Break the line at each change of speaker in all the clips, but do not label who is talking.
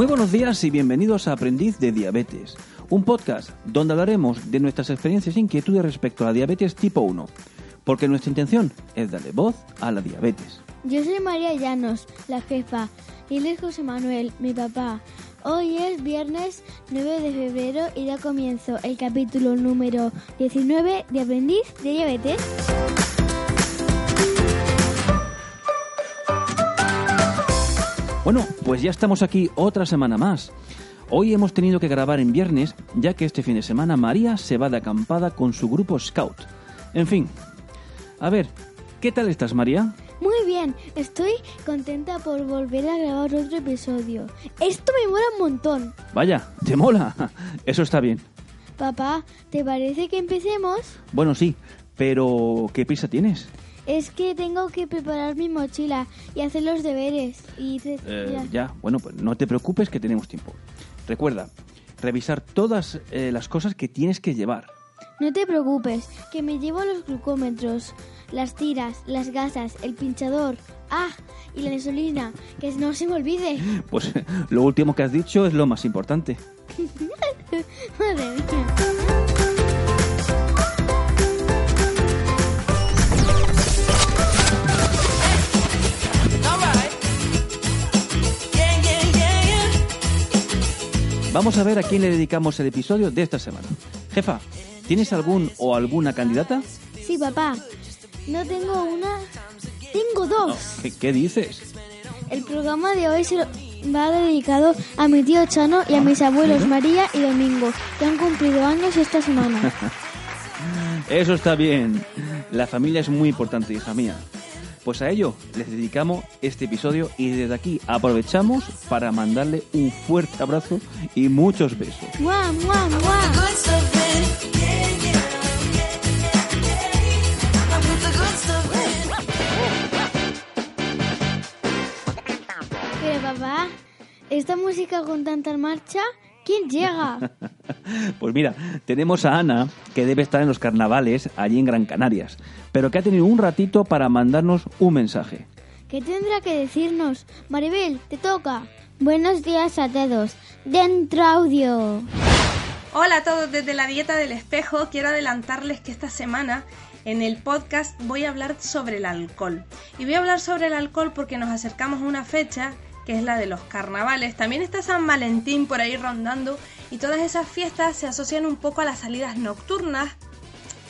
Muy buenos días y bienvenidos a Aprendiz de Diabetes, un podcast donde hablaremos de nuestras experiencias e inquietudes respecto a la diabetes tipo 1, porque nuestra intención es darle voz a la diabetes.
Yo soy María Llanos, la jefa, y es José Manuel, mi papá. Hoy es viernes 9 de febrero y da comienzo el capítulo número 19 de Aprendiz de Diabetes.
Bueno, pues ya estamos aquí otra semana más. Hoy hemos tenido que grabar en viernes, ya que este fin de semana María se va de acampada con su grupo Scout. En fin, a ver, ¿qué tal estás María?
Muy bien, estoy contenta por volver a grabar otro episodio. Esto me mola un montón.
Vaya, ¿te mola? Eso está bien.
Papá, ¿te parece que empecemos?
Bueno, sí, pero ¿qué prisa tienes?
Es que tengo que preparar mi mochila y hacer los deberes. Y
Eh,
ya.
ya, bueno, pues no te preocupes que tenemos tiempo. Recuerda, revisar todas eh, las cosas que tienes que llevar.
No te preocupes, que me llevo los glucómetros, las tiras, las gasas, el pinchador. Ah, y la insulina, que no se me olvide.
Pues lo último que has dicho es lo más importante.
Madre mía.
Vamos a ver a quién le dedicamos el episodio de esta semana. Jefa, ¿tienes algún o alguna candidata?
Sí, papá. No tengo una, tengo dos.
¿Qué, qué dices?
El programa de hoy se lo va dedicado a mi tío Chano y a mis abuelos María y Domingo, que han cumplido años esta semana.
Eso está bien. La familia es muy importante, hija mía. Pues a ello les dedicamos este episodio y desde aquí aprovechamos para mandarle un fuerte abrazo y muchos besos.
Pero papá, esta música con tanta marcha, ¿quién llega?
Pues mira, tenemos a Ana, que debe estar en los carnavales allí en Gran Canarias, pero que ha tenido un ratito para mandarnos un mensaje.
¿Qué tendrá que decirnos? Maribel, te toca. Buenos días a todos. Dentro audio.
Hola a todos desde la dieta del espejo. Quiero adelantarles que esta semana en el podcast voy a hablar sobre el alcohol. Y voy a hablar sobre el alcohol porque nos acercamos a una fecha que es la de los carnavales. También está San Valentín por ahí rondando y todas esas fiestas se asocian un poco a las salidas nocturnas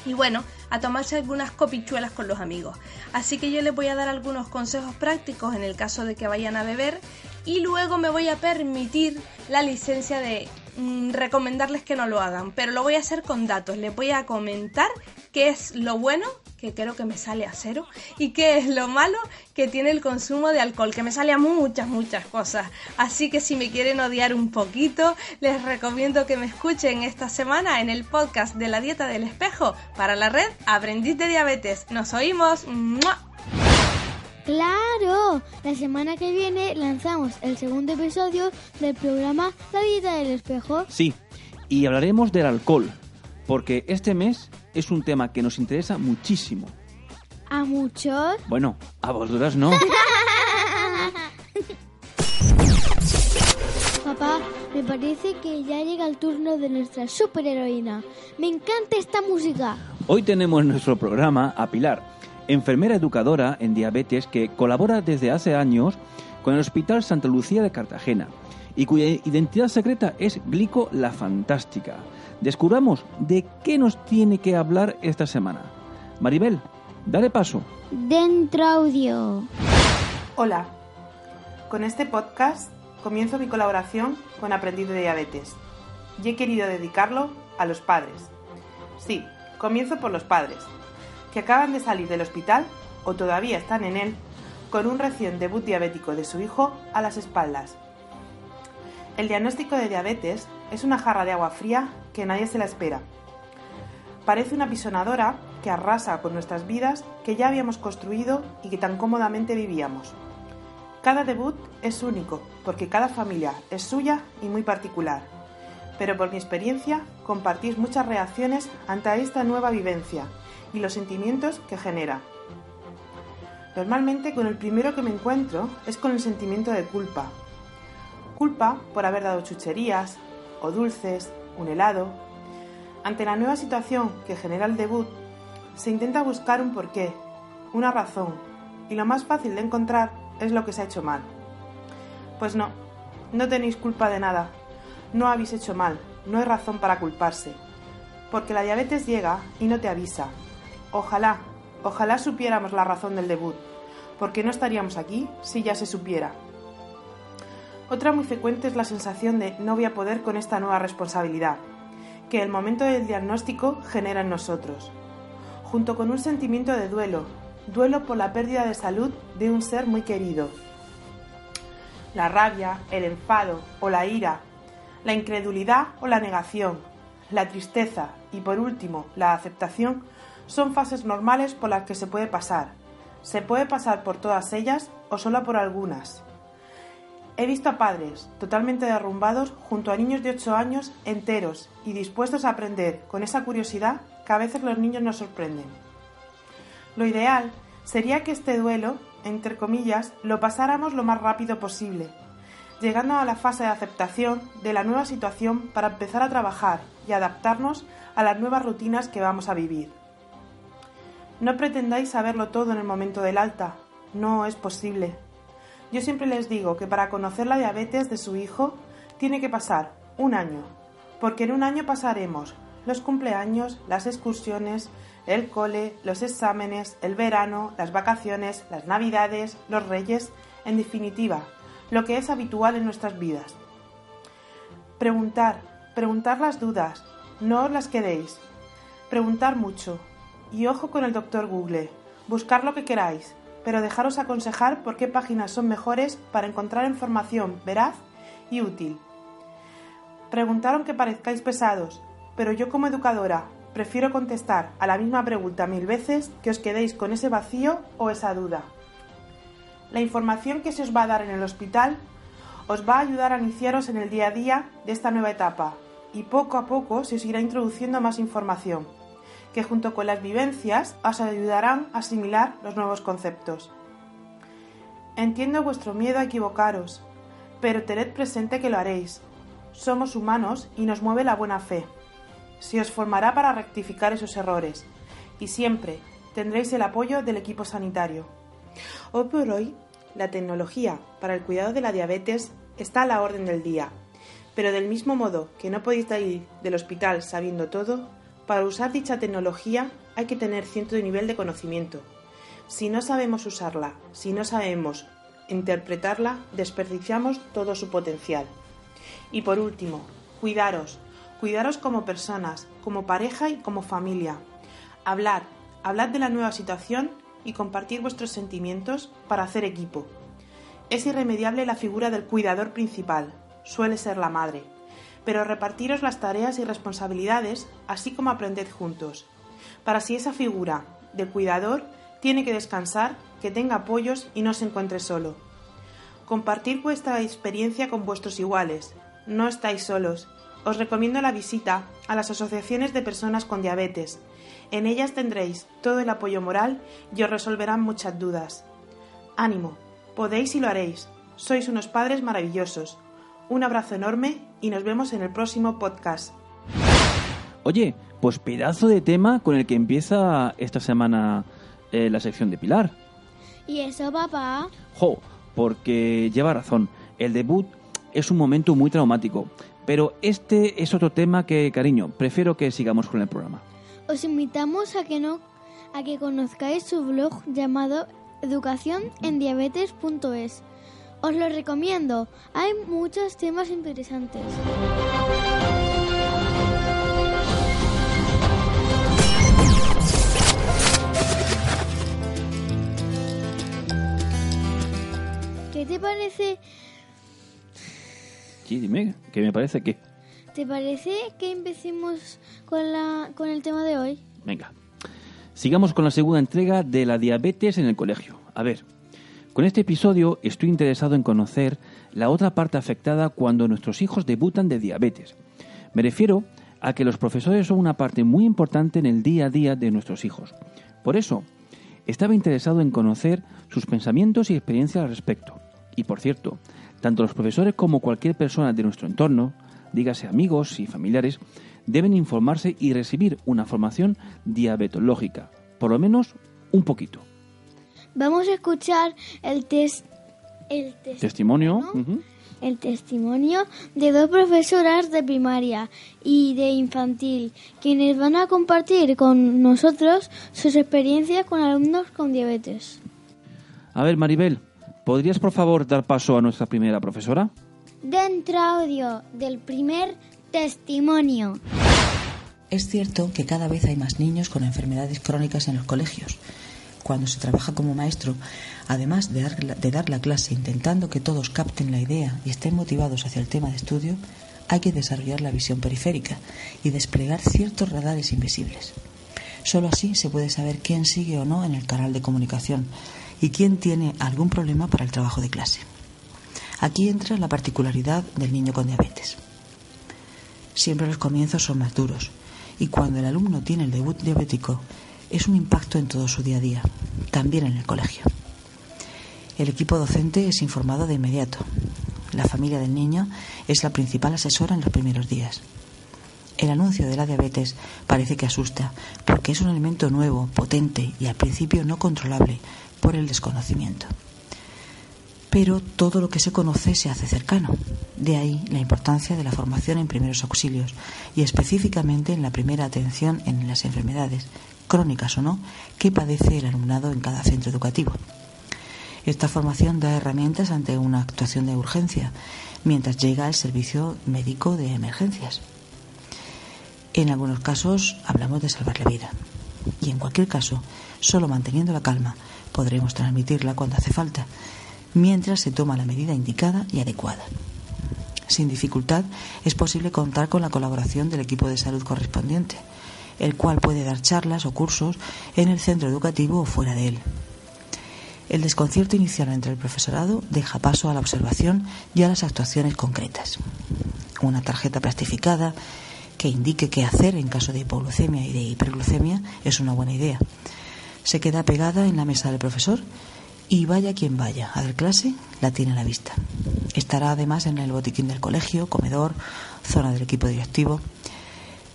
y bueno, a tomarse algunas copichuelas con los amigos. Así que yo les voy a dar algunos consejos prácticos en el caso de que vayan a beber y luego me voy a permitir la licencia de mm, recomendarles que no lo hagan, pero lo voy a hacer con datos. Les voy a comentar qué es lo bueno, que creo que me sale a cero, y qué es lo malo que tiene el consumo de alcohol, que me sale a muchas, muchas cosas. Así que si me quieren odiar un poquito, les recomiendo que me escuchen esta semana en el podcast de la dieta del espejo para la red Aprendiz de Diabetes. Nos oímos.
¡Claro! La semana que viene lanzamos el segundo episodio del programa La Dieta del Espejo.
Sí, y hablaremos del alcohol, porque este mes es un tema que nos interesa muchísimo.
¿A muchos?
Bueno, a vosotras no.
Papá, me parece que ya llega el turno de nuestra superheroína. Me encanta esta música.
Hoy tenemos en nuestro programa a Pilar, enfermera educadora en diabetes que colabora desde hace años con el Hospital Santa Lucía de Cartagena y cuya identidad secreta es Glico la Fantástica. Descubramos de qué nos tiene que hablar esta semana. Maribel, dale paso.
Dentro audio.
Hola, con este podcast comienzo mi colaboración con Aprendiz de Diabetes y he querido dedicarlo a los padres, Sí, comienzo por los padres, que acaban de salir del hospital o todavía están en él con un recién debut diabético de su hijo a las espaldas. El diagnóstico de diabetes es una jarra de agua fría que nadie se la espera. Parece una pisonadora que arrasa con nuestras vidas que ya habíamos construido y que tan cómodamente vivíamos. Cada debut es único, porque cada familia es suya y muy particular. Pero por mi experiencia, compartís muchas reacciones ante esta nueva vivencia y los sentimientos que genera. Normalmente con el primero que me encuentro es con el sentimiento de culpa. Culpa por haber dado chucherías, o dulces, un helado. Ante la nueva situación que genera el debut, se intenta buscar un porqué, una razón, y lo más fácil de encontrar es lo que se ha hecho mal. Pues no, no tenéis culpa de nada, no habéis hecho mal, no hay razón para culparse, porque la diabetes llega y no te avisa. Ojalá, ojalá supiéramos la razón del debut, porque no estaríamos aquí si ya se supiera. Otra muy frecuente es la sensación de no voy a poder con esta nueva responsabilidad, que el momento del diagnóstico genera en nosotros, junto con un sentimiento de duelo, duelo por la pérdida de salud de un ser muy querido. La rabia, el enfado o la ira, la incredulidad o la negación, la tristeza y por último la aceptación son fases normales por las que se puede pasar. Se puede pasar por todas ellas o solo por algunas. He visto a padres totalmente derrumbados junto a niños de 8 años enteros y dispuestos a aprender con esa curiosidad que a veces los niños nos sorprenden. Lo ideal sería que este duelo, entre comillas, lo pasáramos lo más rápido posible, llegando a la fase de aceptación de la nueva situación para empezar a trabajar y adaptarnos a las nuevas rutinas que vamos a vivir. No pretendáis saberlo todo en el momento del alta, no es posible. Yo siempre les digo que para conocer la diabetes de su hijo tiene que pasar un año, porque en un año pasaremos los cumpleaños, las excursiones, el cole, los exámenes, el verano, las vacaciones, las navidades, los reyes, en definitiva, lo que es habitual en nuestras vidas. Preguntar, preguntar las dudas, no os las quedéis. Preguntar mucho. Y ojo con el doctor Google. Buscar lo que queráis, pero dejaros aconsejar por qué páginas son mejores para encontrar información veraz y útil. Preguntaron que parezcáis pesados, pero yo como educadora prefiero contestar a la misma pregunta mil veces que os quedéis con ese vacío o esa duda. La información que se os va a dar en el hospital os va a ayudar a iniciaros en el día a día de esta nueva etapa y poco a poco se os irá introduciendo más información, que junto con las vivencias os ayudarán a asimilar los nuevos conceptos. Entiendo vuestro miedo a equivocaros, pero tened presente que lo haréis. Somos humanos y nos mueve la buena fe. Se os formará para rectificar esos errores y siempre tendréis el apoyo del equipo sanitario. Hoy por hoy, la tecnología para el cuidado de la diabetes está a la orden del día, pero del mismo modo que no podéis salir del hospital sabiendo todo, para usar dicha tecnología hay que tener cierto nivel de conocimiento. Si no sabemos usarla, si no sabemos interpretarla, desperdiciamos todo su potencial. Y por último, cuidaros, cuidaros como personas, como pareja y como familia. Hablad, hablad de la nueva situación y compartir vuestros sentimientos para hacer equipo. Es irremediable la figura del cuidador principal, suele ser la madre, pero repartiros las tareas y responsabilidades, así como aprended juntos. Para si esa figura del cuidador tiene que descansar, que tenga apoyos y no se encuentre solo. Compartir vuestra experiencia con vuestros iguales. No estáis solos. Os recomiendo la visita a las asociaciones de personas con diabetes. En ellas tendréis todo el apoyo moral y os resolverán muchas dudas. Ánimo, podéis y lo haréis. Sois unos padres maravillosos. Un abrazo enorme y nos vemos en el próximo podcast.
Oye, pues pedazo de tema con el que empieza esta semana eh, la sección de Pilar.
¿Y eso, papá?
Jo, porque lleva razón. El debut es un momento muy traumático. Pero este es otro tema que, cariño, prefiero que sigamos con el programa.
Os invitamos a que no a que conozcáis su blog llamado educacionendiabetes.es. Os lo recomiendo, hay muchos temas interesantes. ¿Qué te parece?
Sí, dime, ¿qué me parece qué?
¿Te parece que empecemos con, la, con el tema de hoy?
Venga, sigamos con la segunda entrega de la diabetes en el colegio. A ver, con este episodio estoy interesado en conocer la otra parte afectada cuando nuestros hijos debutan de diabetes. Me refiero a que los profesores son una parte muy importante en el día a día de nuestros hijos. Por eso, estaba interesado en conocer sus pensamientos y experiencias al respecto. Y por cierto, tanto los profesores como cualquier persona de nuestro entorno, dígase amigos y familiares, deben informarse y recibir una formación diabetológica, por lo menos un poquito.
Vamos a escuchar el test el test-
Testimonio.
el testimonio de dos profesoras de primaria y de infantil, quienes van a compartir con nosotros sus experiencias con alumnos con diabetes.
A ver, Maribel, ¿podrías por favor dar paso a nuestra primera profesora?
Dentro audio del primer testimonio.
Es cierto que cada vez hay más niños con enfermedades crónicas en los colegios. Cuando se trabaja como maestro, además de dar, la- clase intentando que todos capten la idea y estén motivados hacia el tema de estudio, hay que desarrollar la visión periférica y desplegar ciertos radares invisibles. Solo así se puede saber quién sigue o no en el canal de comunicación y quién tiene algún problema para el trabajo de clase. Aquí entra la particularidad del niño con diabetes. Siempre los comienzos son más duros y cuando el alumno tiene el debut diabético es un impacto en todo su día a día, también en el colegio. El equipo docente es informado de inmediato. La familia del niño es la principal asesora en los primeros días. El anuncio de la diabetes parece que asusta porque es un elemento nuevo, potente y al principio no controlable por el desconocimiento. Pero todo lo que se conoce se hace cercano. De ahí la importancia de la formación en primeros auxilios y específicamente en la primera atención en las enfermedades, crónicas o no, que padece el alumnado en cada centro educativo. Esta formación da herramientas ante una actuación de urgencia, mientras llega el servicio médico de emergencias. En algunos casos hablamos de salvar la vida. Y en cualquier caso, solo manteniendo la calma podremos transmitirla cuando hace falta, mientras se toma la medida indicada y adecuada. Sin dificultad es posible contar con la colaboración del equipo de salud correspondiente, el cual puede dar charlas o cursos en el centro educativo o fuera de él. El desconcierto inicial entre el profesorado deja paso a la observación y a las actuaciones concretas. Una tarjeta plastificada que indique qué hacer en caso de hipoglucemia y de hiperglucemia es una buena idea. Se queda pegada en la mesa del profesor y vaya quien vaya a dar clase, la tiene a la vista. Estará además en el botiquín del colegio, comedor, zona del equipo directivo.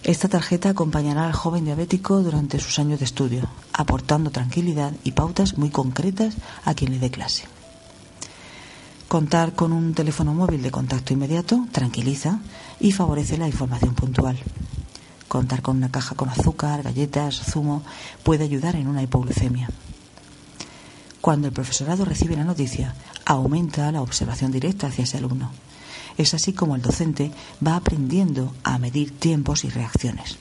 Esta tarjeta acompañará al joven diabético durante sus años de estudio, aportando tranquilidad y pautas muy concretas a quien le dé clase. Contar con un teléfono móvil de contacto inmediato tranquiliza y favorece la información puntual. Contar con una caja con azúcar, galletas, zumo puede ayudar en una hipoglucemia. Cuando el profesorado recibe la noticia, aumenta la observación directa hacia ese alumno. Es así como el docente va aprendiendo a medir tiempos y reacciones.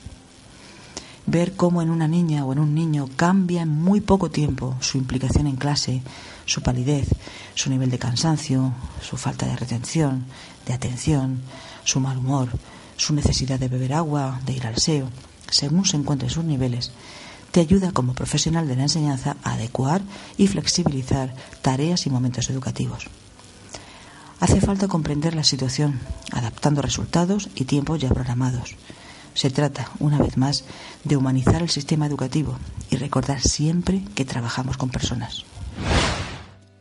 Ver cómo en una niña o en un niño cambia en muy poco tiempo su implicación en clase, su palidez, su nivel de cansancio, su falta de retención, de atención, su mal humor, su necesidad de beber agua, de ir al seo, según se encuentren sus niveles, te ayuda como profesional de la enseñanza a adecuar y flexibilizar tareas y momentos educativos. Hace falta comprender la situación, adaptando resultados y tiempos ya programados. Se trata, una vez más, de humanizar el sistema educativo y recordar siempre que trabajamos con personas.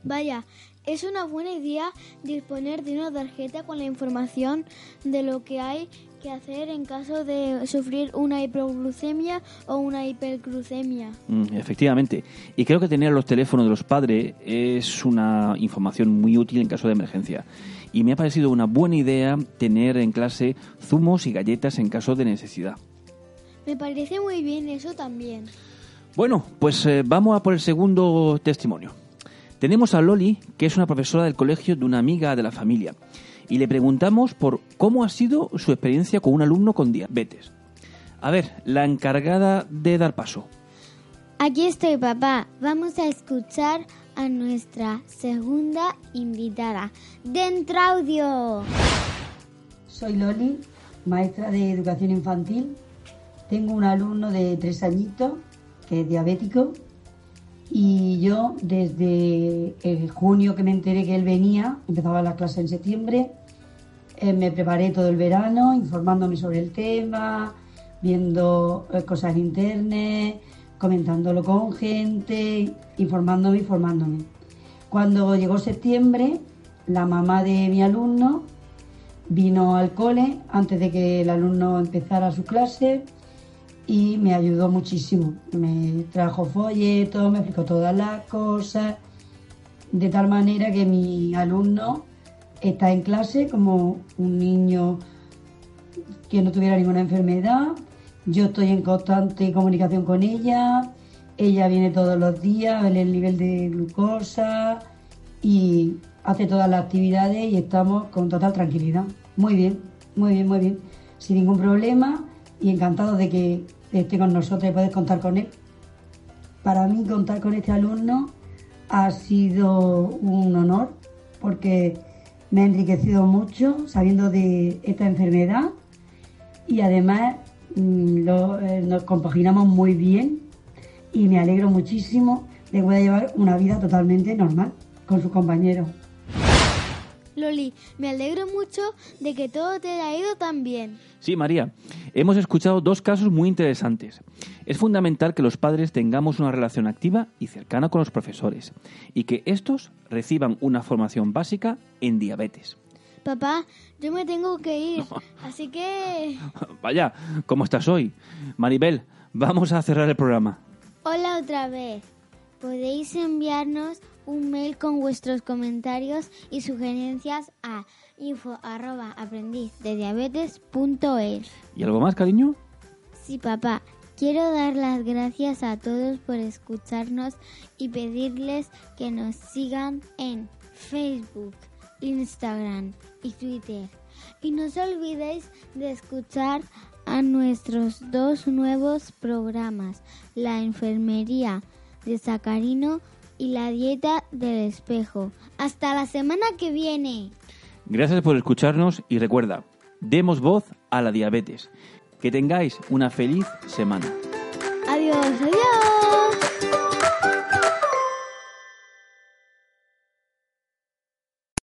Vaya, es una buena idea disponer de una tarjeta con la información de lo que hay que hacer en caso de sufrir una hiperglucemia o una hiperglucemia.
Mm, efectivamente. Y creo que tener los teléfonos de los padres es una información muy útil en caso de emergencia. Y me ha parecido una buena idea tener en clase zumos y galletas en caso de necesidad.
Me parece muy bien eso también.
Bueno, pues eh, vamos a por el segundo testimonio. Tenemos a Loli, que es una profesora del colegio de una amiga de la familia, y le preguntamos por cómo ha sido su experiencia con un alumno con diabetes. A ver, la encargada de dar paso.
Aquí estoy, papá. Vamos a escuchar
a nuestra segunda invitada. ¡Dentro audio!
Soy Loli, maestra de educación infantil. Tengo un alumno de tres añitos que es diabético y yo desde el junio que me enteré que él venía, empezaba la clase en septiembre, eh, me preparé todo el verano informándome sobre el tema, viendo eh, cosas en internet, comentándolo con gente, informándome y formándome. Cuando llegó septiembre, la mamá de mi alumno vino al cole antes de que el alumno empezara su clase y me ayudó muchísimo. Me trajo folletos, me explicó todas las cosas, de tal manera que mi alumno está en clase como un niño que no tuviera ninguna enfermedad. Yo estoy en constante comunicación con ella. Ella viene todos los días a ver el nivel de glucosa y hace todas las actividades y estamos con total tranquilidad. Muy bien, muy bien, muy bien. Sin ningún problema y encantado de que esté con nosotros y poder contar con él. Para mí contar con este alumno ha sido un honor porque me ha enriquecido mucho sabiendo de esta enfermedad y además mm, eh, nos compaginamos muy bien y me alegro muchísimo de que pueda llevar una vida totalmente normal con sus compañeros.
Loli, me alegro mucho de que todo te haya ido tan bien.
Sí, María, hemos escuchado dos casos muy interesantes. Es fundamental que los padres tengamos una relación activa y cercana con los profesores y que estos reciban una formación básica en diabetes.
Papá, yo me tengo que ir, así que...
Vaya, ¿cómo estás hoy? Maribel, vamos a cerrar el programa.
Hola otra vez. Podéis enviarnos un mail con vuestros comentarios y sugerencias a info
¿Y algo más, cariño?
Sí, papá. Quiero dar las gracias a todos por escucharnos y pedirles que nos sigan en Facebook, Instagram y Twitter. Y no os olvidéis de escuchar a nuestros dos nuevos programas, La Enfermería de Sacarino y la dieta del espejo. Hasta la semana que viene.
Gracias por escucharnos y recuerda, demos voz a la diabetes. Que tengáis una feliz semana.
Adiós, adiós.